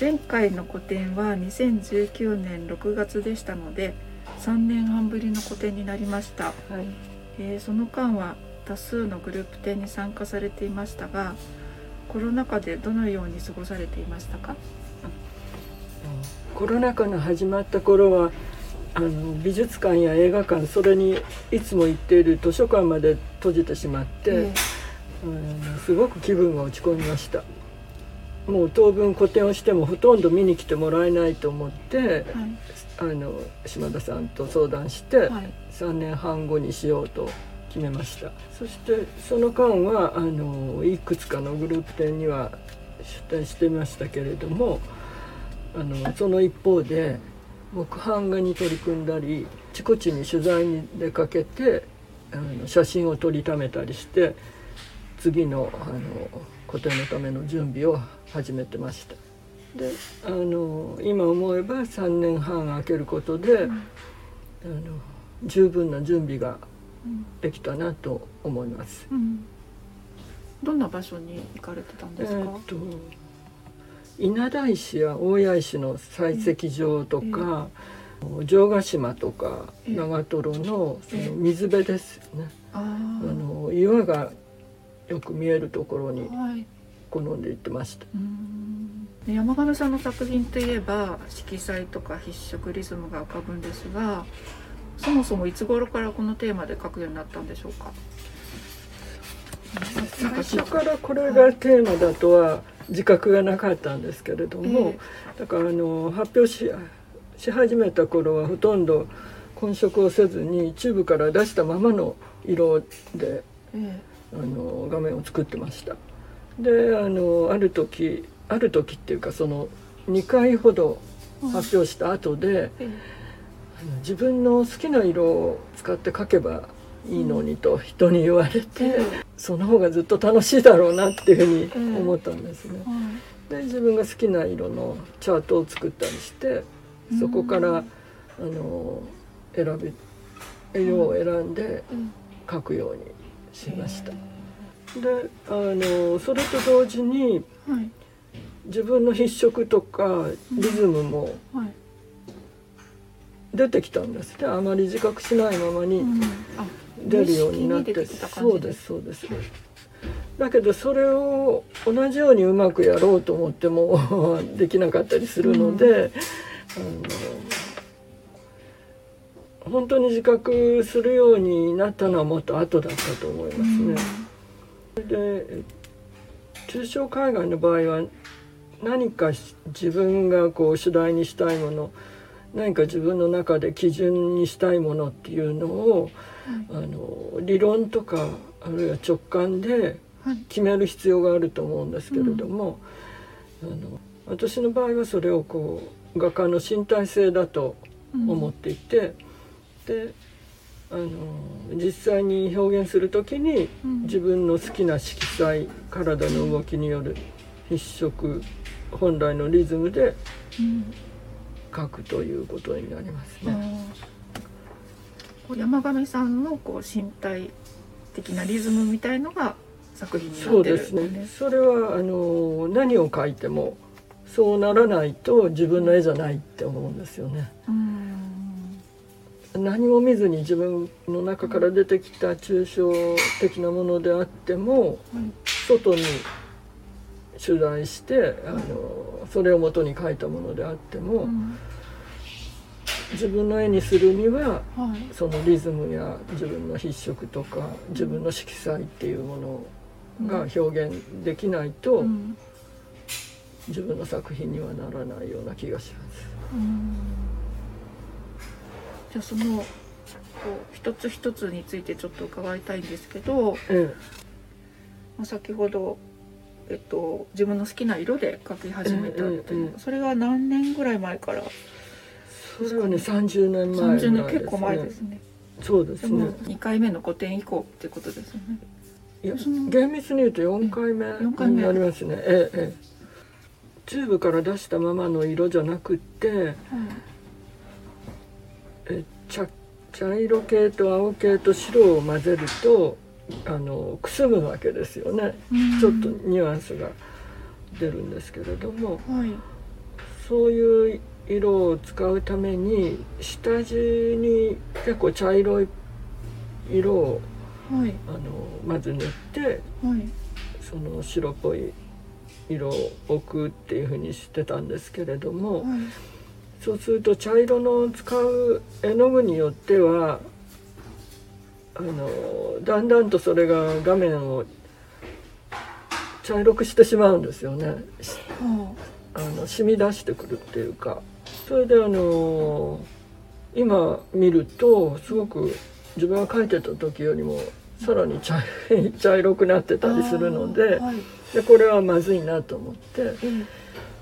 前回の個展は2019年6月でしたので3年半ぶりの個展になりました、はい。えー、その間は多数のグループ展に参加されていましたがコロナ禍でどのように過ごされていましたか？コロナ禍の始まった頃はあの美術館や映画館それにいつも行っている図書館まで閉じてしまって、えー、すごく気分が落ち込みましたもう当分個展をしてもほとんど見に来てもらえないと思って、はい、あの島田さんと相談して、はい、3年半後にしようと決めました。そしてその間はあのいくつかのグループ展には出展してましたけれどもあのその一方で木版画に取り組んだりあちこちに取材に出かけてあの写真を撮りためたりして次のあの個展のための準備を始めてました。であの今思えば3年半空けることで、うん、あの十分な準備ができたなと思います。うん、どんな場所に行かれてたんですか、えー、と稲田石や大谷石の採石場とか、えー、城ヶ島とか長瀞のその水辺ですよね、あの岩がよく見えるところに好んで行ってました。山上さんの作品といえば色彩とか筆色リズムが浮かぶんですがそもそもいつ頃からこのテーマで描くようになったんでしょうか？最初からこれがテーマだとは自覚がなかったんですけれども、だからあの発表しし始めた頃はほとんど混色をせずにチューブから出したままの色で、あの画面を作ってました。であのある時ある時っていうかその2回ほど発表した後で、自分の好きな色を使って描けばいいのにと人に言われて、その方がずっと楽しいだろうなっていうふうに思ったんですね。で自分が好きな色のチャートを作ったりしてそこからあの選び色を選んで描くようにしました。であのそれと同時に、自分の筆色とかリズムも出てきたんですねあまり自覚しないままに出るようになって、そうですそうです。だけどそれを同じようにうまくやろうと思っても できなかったりするので、あの本当に自覚するようになったのはもっと後だったと思いますね。で抽象海外の場合は何か自分がこう主題にしたいもの何か自分の中で基準にしたいものっていうのを、あの理論とかあるいは直感で決める必要があると思うんですけれども、あの私の場合はそれをこう画家の身体性だと思っていて、であの実際に表現する時に自分の好きな色彩体の動きによる筆色本来のリズムで描くということになりますね。山上さんのこう身体的なリズムみたいのが作品になってる、ね、そうですね。それはあの何を描いてもそうならないと自分の絵じゃないって思うんですよね。何も見ずに自分の中から出てきた抽象的なものであっても、外に取材してあのそれをもとに描いたものであっても、うん、自分の絵にするには、はい、そのリズムや自分の筆色とか自分の色彩っていうものが表現できないと、うん、自分の作品にはならないような気がします。じゃあそのこう一つ一つについてちょっと伺いたいんですけど、ええ、先ほどえっと、自分の好きな色で描き始めたっていう、それは何年ぐらい前から？それはね30年前、ね、30年結構前ですね。そうですね。2回目の個展以降ってことですよね。いや厳密に言うと4回目。になりますね。ええええ。チューブから出したままの色じゃなくって、はい、え茶茶色系と青系と白を混ぜるとあのくすむわけですよね、ちょっとニュアンスが出るんですけれども、はい、そういう色を使うために下地に結構茶色い色を、はい、あのまず塗って、はい、その白っぽい色を置くっていうふうにしてたんですけれども、はい、そうすると茶色の使う絵の具によってはあのだんだんとそれが画面を茶色くしてしまうんですよね。あの染み出してくるっていうか。それであの今見るとすごく自分が描いてた時よりもさらに茶 茶色くなってたりするのではい、でこれはまずいなと思って、うん、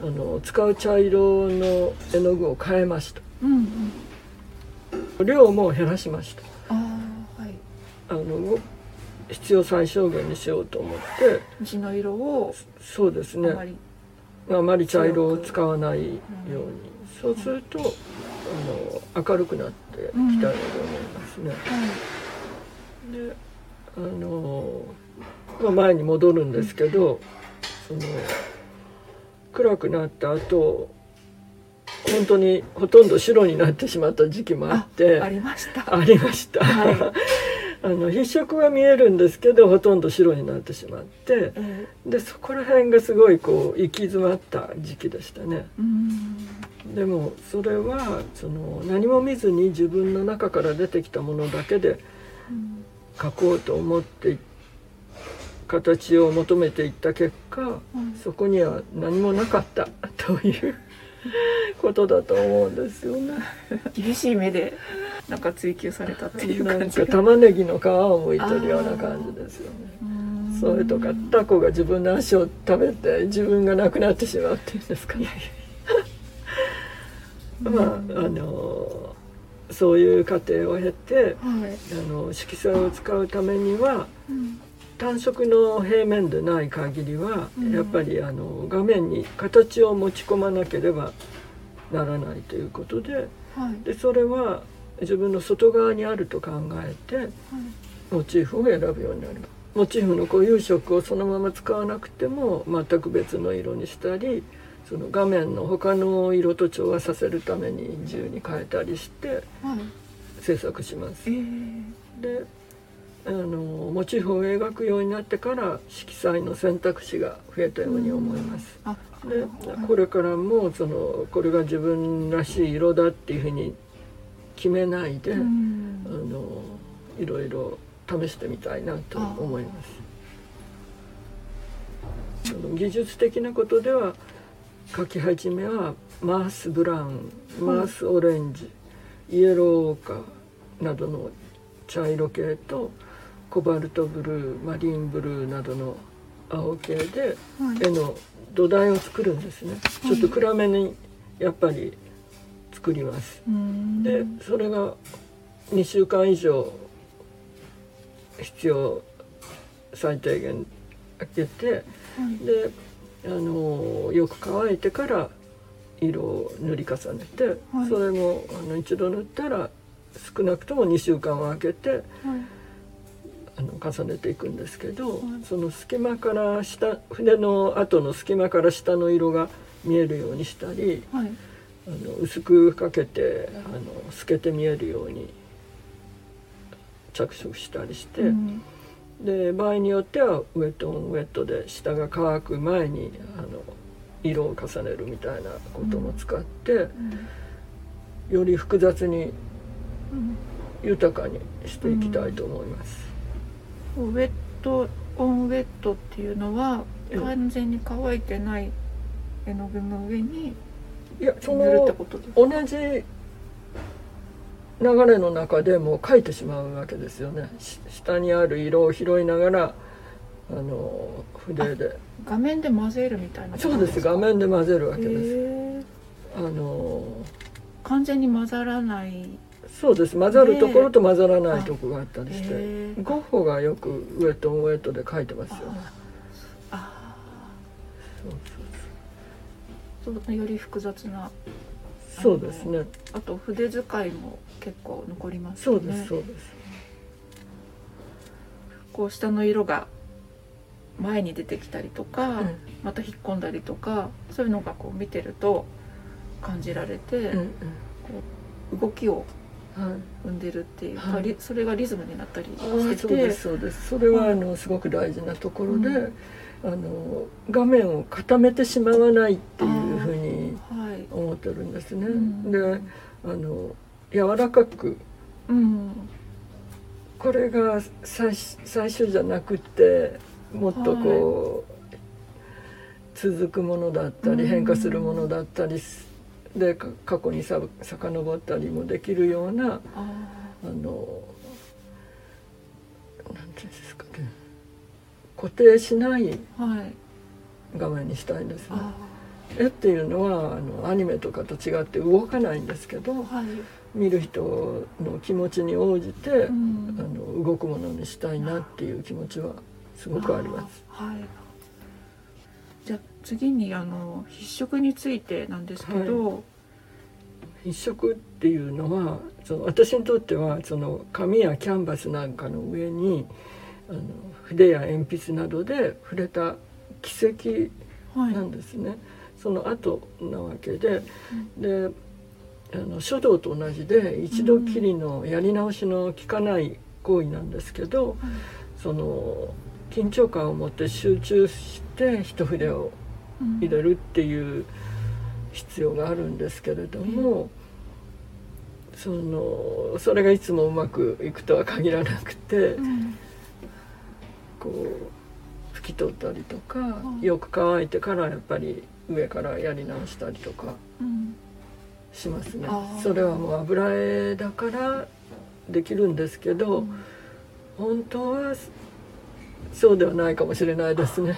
あの使う茶色の絵の具を変えました、うんうん、量も減らしました。あ、はい、あの必要最小限にしようと思って。地の色をそうですね。あまり。茶色を使わないように、そうすると、あの明るくなってきたように思いますね。であの、まあ、前に戻るんですけど、その暗くなった後本当にほとんど白になってしまった時期もあってありました。ありました、はい、あの筆色は見えるんですけどほとんど白になってしまって、でそこら辺がすごいこう行き詰まった時期でしたね。でもそれはその何も見ずに自分の中から出てきたものだけで描こうと思って形を求めていった結果、そこには何もなかった ということだと思うんですよね。厳しい目でなんか追求されたっていう感じ玉ねぎの皮を剥いてるような感じですよね。それとかタコが自分の足を食べて自分がなくなってしまうっていうんですかね。まああのそういう過程を経て、はい、あの色彩を使うためには、うん、単色の平面でない限りは、うん、やっぱりあの画面に形を持ち込まなければならないということではい、でそれは自分の外側にあると考えて、はい、モチーフを選ぶようになります。モチーフの固有色をそのまま使わなくても全く別の色にしたりその画面の他の色と調和させるために自由に変えたりして制作します。はい、であのモチーフを描くようになってから色彩の選択肢が増えたように思います。でこれからもそのこれが自分らしい色だっていうふうに決めないで、うん、あのいろいろ試してみたいなと思います。その技術的なことでは描き始めはマースブラウンマースオレンジ、イエローオーカーなどの茶色系とコバルトブルーマリンブルーなどの青系で絵の土台を作るんですね、ちょっと暗めにやっぱり作ります。でそれが2週間以上必要最低限開けて、はい、であのよく乾いてから色を塗り重ねて、はい、それもあの一度塗ったら少なくとも2週間を空けて、はい、あの重ねていくんですけど、その隙間から下筆の後の隙間から下の色が見えるようにしたり。あの薄くかけてあの透けて見えるように着色したりして、うん、で場合によってはウェットオンウェットで下が乾く前にあの色を重ねるみたいなことも使って、うん、より複雑に豊かにしていきたいと思います。うん、ウェットオンウェットっていうのは完全に乾いてない絵の具の上にいやその同じ流れの中でも書いてしまうわけですよね。下にある色を拾いながらあの筆で。画面で混ぜるみたいなそうです。画面で混ぜるわけです。あの完全に混ざらないそうです。混ざるところと混ざらないところがあったりしてゴッホがよくウェットウェットで書いてますよ。あそうより複雑な。そうですね。あと筆使いも結構残りますね。そうですそうです。こう下の色が前に出てきたりとか、うん、また引っ込んだりとかそういうのがこう見てると感じられて、うんうん。動きをはい生んでるっていうか、はい。りそれがリズムになったりしてて。そうですそうです。それはあのすごく大事なところで、うん。あの画面を固めてしまわないっていうふうにはい、思ってるんですね。うん。であの柔らかくうん、これが最最初じゃなくてもっとこう、続くものだったりうん。変化するものだったりすでか過去にさ遡ったりもできるようなああのなんていうんですかね。固定しない画面にしたいんですね。あ絵っていうのはあのアニメとかと違って動かないんですけどーはい、見る人の気持ちに応じて、うん。あの動くものにしたいなっていう気持ちはすごくあります。はいじゃあ次にあの筆色についてなんですけど、筆色っていうのはその私にとってはその紙やキャンバスなんかの上にあの筆や鉛筆などで触れた軌跡はい。なんですね、その後なわけで、であの書道と同じで一度きりのやり直しの効かない行為なんですけど、その緊張感を持って集中して一筆をうん。入れるっていう必要があるんですけれども、そのそれがいつもうまくいくとは限らなくて、うん。こう拭き取ったりとか、ん。よく乾いてからやっぱり上からやり直したりとかうん。しますね。それはもう油絵だからできるんですけど、うん。本当はそうではないかもしれないですね。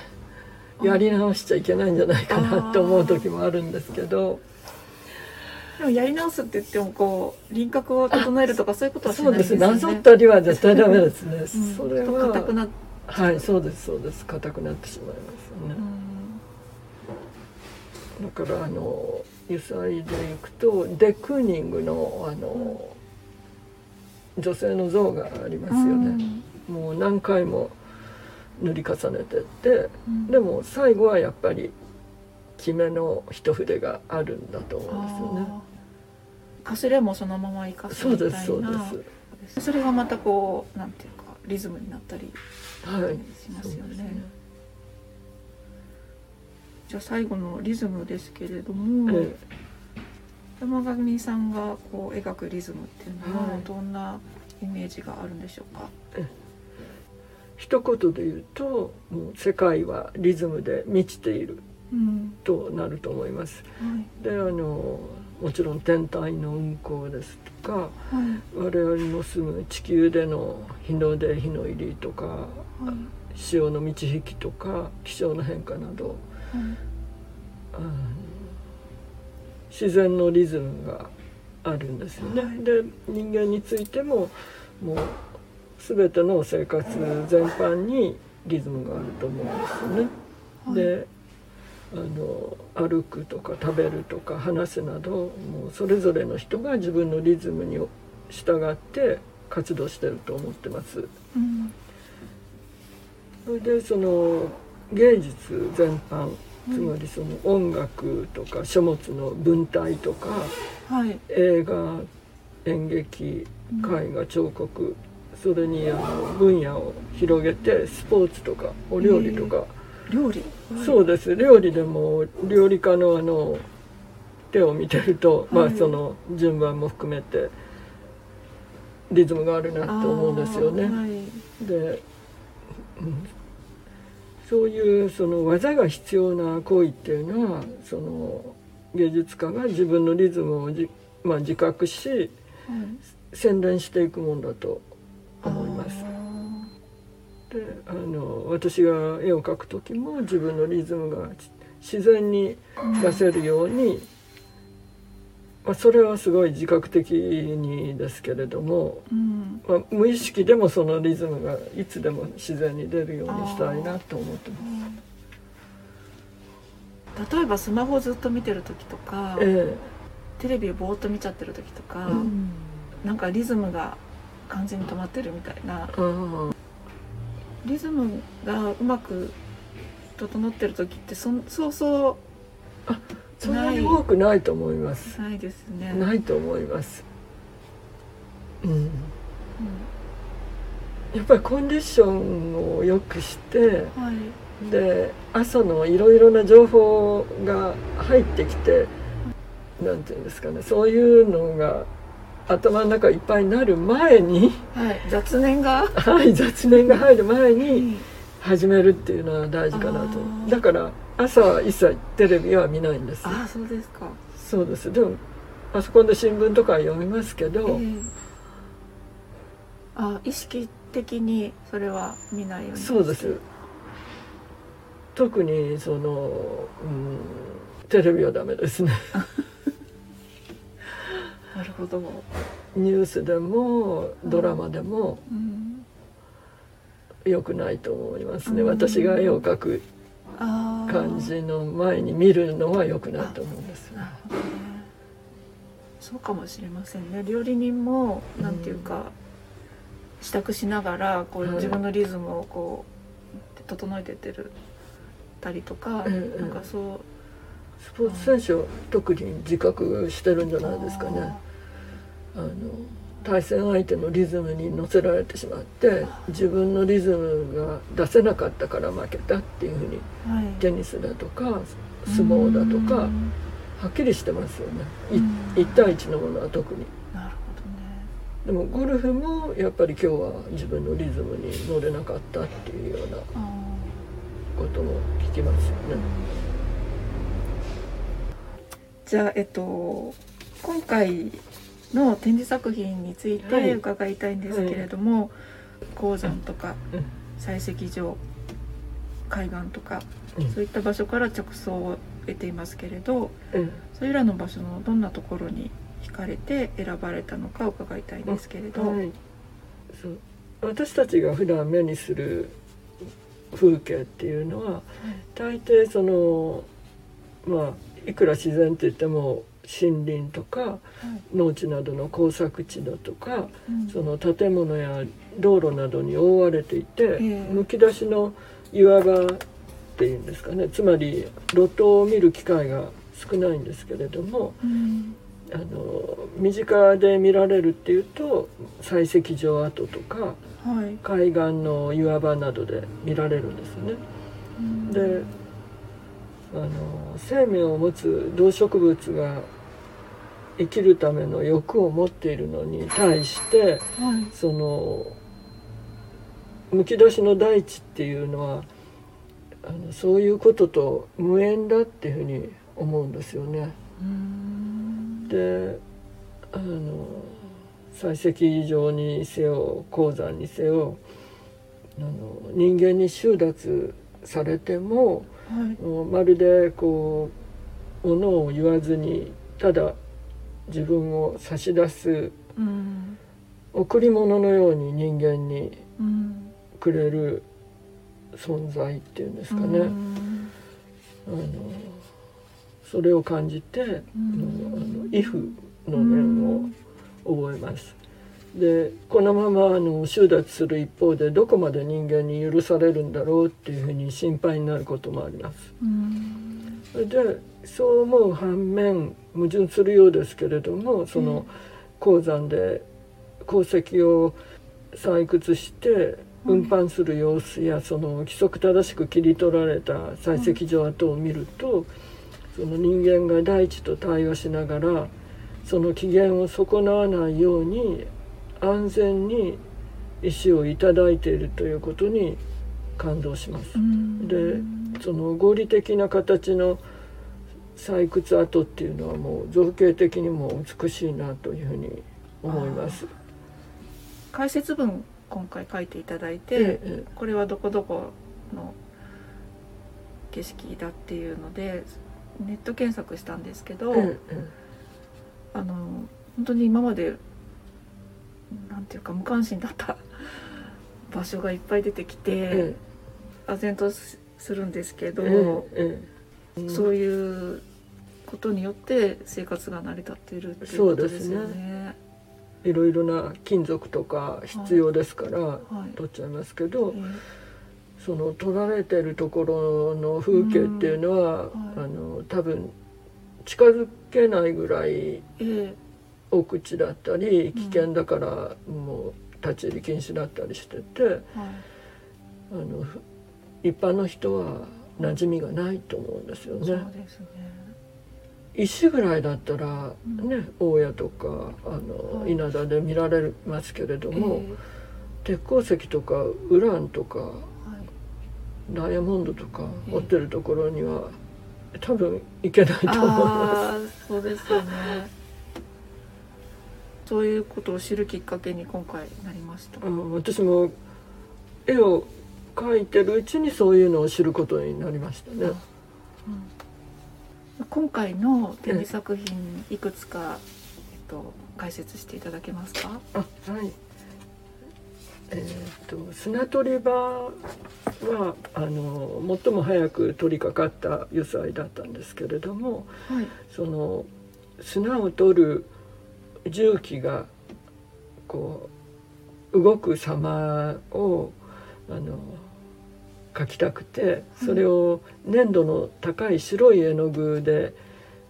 やり直しちゃいけないんじゃないかなって思う時もあるんですけど。でもやり直すって言ってもこう輪郭を整えるとかそういうことはしそうです。ないです。なぞったりは絶対ダメですね、うん。それは。硬くなっはいそうですそうです。硬くなってしまいますよね、だからあの油彩でいくとデクーニングのあの、女性の像がありますよね、もう何回も塗り重ねてってうん。でも最後はやっぱり決めの一筆があるんだと思うんですよね。かすれもそのまま生かすそうみたいな。ですそうです。それがまたこうなんていうかリズムになったりはい。しますよね。そうですねじゃあ最後のリズムですけれども、え山上さんがこう描くリズムっていうのははい。どんなイメージがあるんでしょうか、一言で言うともう世界はリズムで満ちているうん。となると思います。はい。であのもちろん天体の運行ですとかはい。我々の住む地球での日の出日の入りとかはい。潮の満ち引きとか気象の変化などはい。あの自然のリズムがあるんですよね。はい。で人間についてももう全ての生活全般にリズムがあると思うんですよね。はい。であの歩くとか食べるとか話すなどもうそれぞれの人が自分のリズムに従って活動してると思ってます。うん。それでその芸術全般うん。つまりその音楽とか書物の文体とかはい。映画演劇絵画彫刻それにあの分野を広げてスポーツとかお料理とか、料理？そうです。料理でも料理家のあの手を見てると、まはいあその順番も含めてリズムがあるなと思うんですよね。はい。で、うん。そういうその技が必要な行為っていうのはその芸術家が自分のリズムをじ、まあ、自覚しはい洗練していくもんだと思います。あであの私が絵を描く時も自分のリズムが自然にー出せるように、まあ、それはすごい自覚的にですけれども、うん。まあ、無意識でもそのリズムがいつでも自然に出るようにしたいなと思ってます。例えばスマホずっと見てる時とか、えテレビをぼーっと見ちゃってる時とか、えうん。なんかリズムが完全に止まってるみたいな。ああリズムがうまく整ってる時ってそんそうそう。そんなに多くないと思います。ないですね。ないと思います。うん、うん、やっぱりコンディションをよくして、はい、で朝のいろいろな情報が入ってきてなんていうんですかねそういうのが頭の中いっぱいになる前に、はい、雑念が。はい雑念が入る前に始めるっていうのは大事かなと。だから朝は一切テレビは見ないんです。あそうですか。そうです。でもパソコンで新聞とか読みますけど、えー、あ意識的にそれは見ないようにそうです。特にその、うん、テレビはダメですね なるほど。ニュースでもドラマでも、良くないと思いますね、私が絵を描く感じの前に見るのは良くないと思うんですなるほどね。そうかもしれませんね。料理人もなんていうか、支度しながらこう自分のリズムをこう整えてってるたりとか、なんかそう。スポーツ選手は特に自覚してるんじゃないですかね。あの対戦相手のリズムに乗せられてしまって自分のリズムが出せなかったから負けたっていうふうに、はい、テニスだとか相撲だとかはっきりしてますよね。1対1のものは特に。なるほどね、でもゴルフもやっぱり今日は自分のリズムに乗れなかったっていうようなことも聞きますよね。じゃあえっと今回の展示作品について伺いたいんですけれども、はい、鉱山とか採石場海岸とか、うん、そういった場所から着想を得ていますけれど、うん、それらの場所のどんなところに惹かれて選ばれたのか伺いたいんですけれど、はい、そう。私たちが普段目にする風景っていうのは、はい、大抵そのまあいくら自然って言っても森林とか、農地などの耕作地だとか、その建物や道路などに覆われていて、むき出しの岩場っていうんですかね。つまり路頭を見る機会が少ないんですけれども、あの身近で見られるっていうと採石場跡とか、はい、海岸の岩場などで見られるんですね。であの生命を持つ動植物が生きるための欲を持っているのに対して、はい、そのむき出しの大地っていうのはあのそういうことと無縁だっていうふうに思うんですよね。であの採石場にせよ鉱山にせよあの人間に収奪されても、はい、まるでこうものを言わずにただ自分を差し出す、うん、贈り物のように人間にくれる存在っていうんですかね、うん、あのそれを感じて、うん、あの「イフ」の念を覚えます。でこのままあの収奪する一方でどこまで人間に許されるんだろうっていうふうに心配になることもあります。それでそう思う反面矛盾するようですけれどもその鉱山で鉱石を採掘して運搬する様子やその規則正しく切り取られた採石場跡を見るとその人間が大地と対話しながらその機嫌を損なわないように安全に石を頂いているということに感動します。でその合理的な形の採掘跡っていうのはもう造形的にも美しいなというふうに思います。解説文今回書いていただいて、ええ、これはどこどこの景色だっていうのでネット検索したんですけど、え、あの本当に今までなんていうか無関心だった 場所がいっぱい出てきて、唖然とするんですけど、そういうことによって生活が成り立っているっていうことですよね。いろいろな金属とか必要ですから、取っちゃいますけど、はいはい、その取られてるところの風景っていうのは、うん。はい、あの多分近づけないぐらいええ。奥地だったり危険だからもう立ち入り禁止だったりしててはい。あのふ一般の人は馴染みがないと思うんですよそうね。石ぐらいだったらうん。ね、大家とかあの、はい稲田で見られますけれども、え鉄鉱石とかウランとかえはい。ダイヤモンドとかええ。掘ってるところには多分行けないと思いまああそうですよね。そういうことを知るきっかけに今回なりました。す。うん私も絵を描いてるうちにそういうのを知ることになりましたね。うん今回の展示作品いくつか、えっと、解説していただけますか？あはい。えっ、と砂取り場はあの最も早く取り掛かった油彩だったんですけれどもはい。その砂を取る重機がこう動く様をあの描きたくてそれを粘土の高い白い絵の具で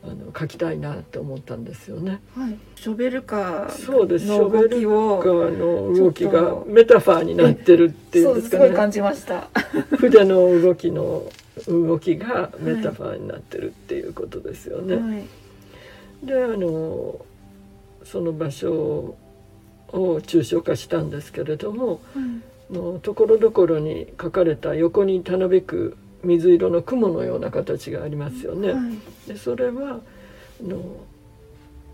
あの描きたいなと思ったんですよね。はい。ショベルカそうです。ーの動きを側の動きがちょっと。メタファーになってるっていそううんですかね。感じました。筆の動きの動きがメタファーになってるっていうことですよね。はい。であのその場所を抽象化したんですけれどもはいもうところどころに描かれた横にたなびく水色の雲のような形がありますよね。はいでそれはあの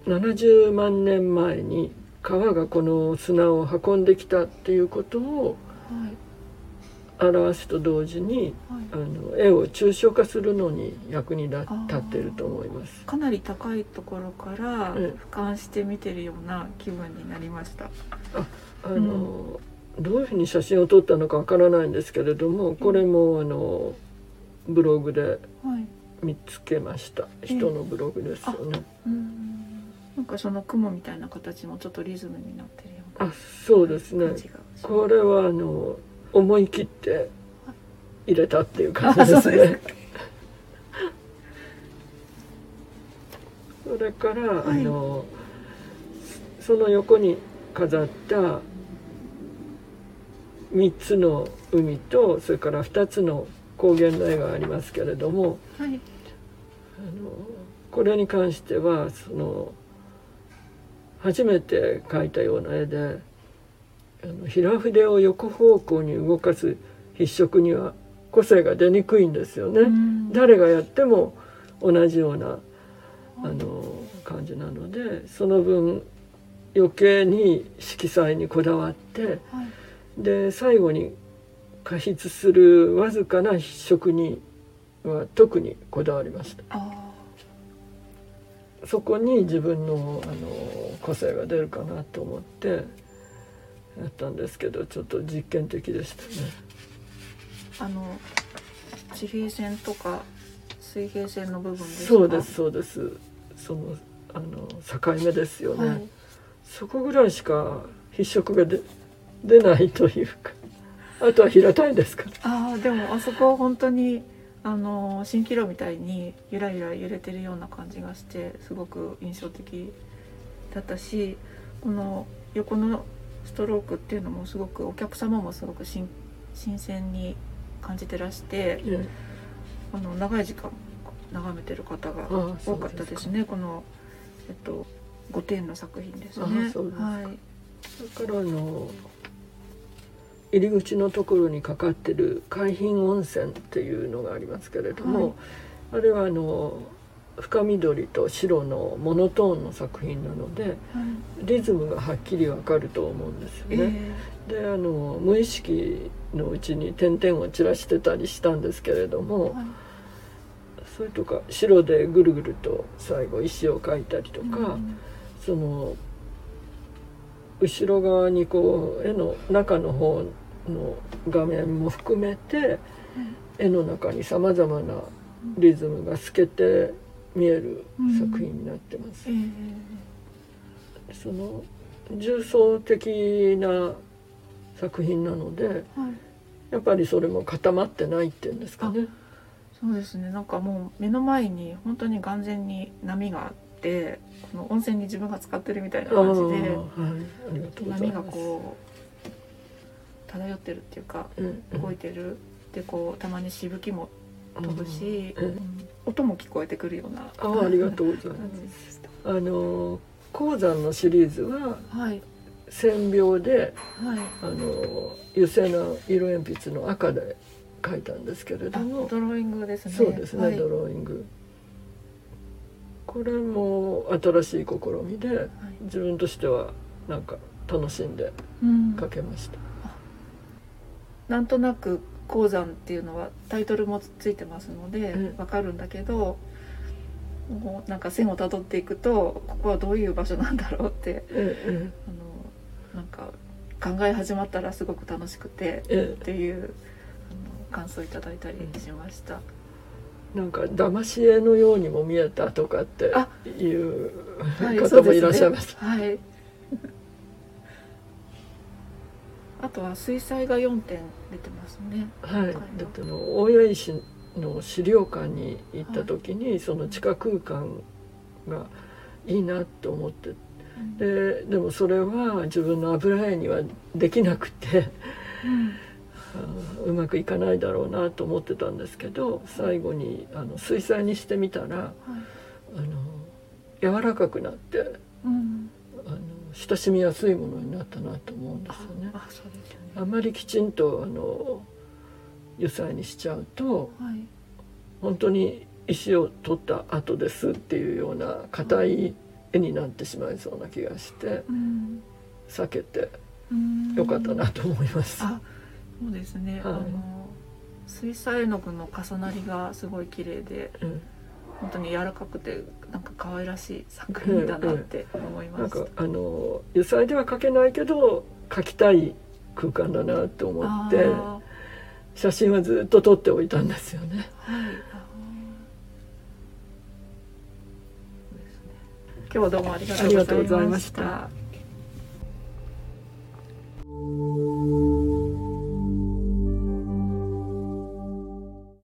70万年前に川がこの砂を運んできたっていうことをはい表すと同時にはいあの絵を抽象化するのに役に立立っていると思います。かなり高いところからええ俯瞰して見てるような気分になりました。あの、どういうふうに写真を撮ったのかわからないんですけれどもこれもあのブログではい。見つけました人のブログですよね。うん。なんかその雲みたいな形もちょっとリズムになってるようなあそうですね。これはあの思い切って入れたっていう感じですね。それから、はいあのその横に飾った3つの海とそれから2つの高原の絵がありますけれどもはい。あのこれに関してはその初めて描いたような絵であの平筆を横方向に動かす筆触には個性が出にくいんですよね。うん誰がやっても同じようなあの感じなのでその分余計に色彩にこだわってはい。で最後に加筆するわずかな筆触には特にこだわりましたあそこに自分のあの個性が出るかなと思ってやったんですけどちょっと実験的でしたねあ。あの地平線とか水平線の部分ですか？そうです。そうですそのあの境目ですよね、はい。そこぐらいしか筆触が出出ないというか。あとは平たいですか？らああでもあそこは本当にあの蜃気楼みたいにゆらゆら揺れてるような感じがしてすごく印象的だったしこの横のストロークっていうのもすごくお客様もすごく新新鮮に感じてらしてねあの長い時間眺めてる方が多かったですね。このえっと5点の作品ですね。はい。だからあの入り口のところにかかってる海浜温泉っていうのがありますけれども、あれはあの深緑と白のモノトーンの作品なのではい。リズムがはっきりわかると思うんですよえね。えであの無意識のうちに点々を散らしてたりしたんですけれども、はい。それとか白でぐるぐると最後石を描いたりとか、うんその後ろ側にこう絵の中の方の画面も含めて絵の中にさまざまなリズムが透けて見える作品になってます。ええその重層的な作品なのではい。やっぱりそれも固まってないっていうんですかね。そそうですねなんかもう目の前に本当に眼前に波があってこの温泉に自分が使ってるみたいな感じで、はい、波がこう漂ってるっていうか、うんうん、動いてる。でこうたまにしぶきも飛ぶし、うん、音も聞こえてくるようなあありがとうございます。あの鉱山のシリーズは、はい、線描で、はい、あの油性の色鉛筆の赤で書いたんですけれども。ドローイングですね。そうですね、はい、ドローイング。これも新しい試みで、はい、自分としてはなんか楽しんで書けました、うん、なんとなく鉱山っていうのはタイトルもついてますのでわかるんだけど、もうなんか線をたどっていくとここはどういう場所なんだろうって、うんうん、あのなんか考え始まったらすごく楽しくて、っていうあの感想いただいたりしました。なんか騙し絵のようにも見えたとかっていう方もいらっしゃいます。はい、あとは水彩が4点出てますね。はい。だっての大谷石の資料館に行った時に、はい、その地下空間がいいなと思って、うん、ででもそれは自分の油絵にはできなくて、うん、うまくいかないだろうなと思ってたんですけど最後にあの水彩にしてみたら、はい、あの柔らかくなって、うん、親しみやすいものになったなと思うんですよね。あ、ね、あまりきちんとあの油彩にしちゃうと、はい、本当に石を取った後ですっていうような硬い絵になってしまいそうな気がして、うん、避けてよかったなと思います。そうですね、はい、あの水彩絵の具の重なりがすごい綺麗で、うん、本当に柔らかくてなんか可愛らしい作品だなって思いまし、うんうん、あの油彩では描けないけど描きたい空間だなと思って写真はずっと撮っておいたんですよね。はい、今日はどうもありがとうございました。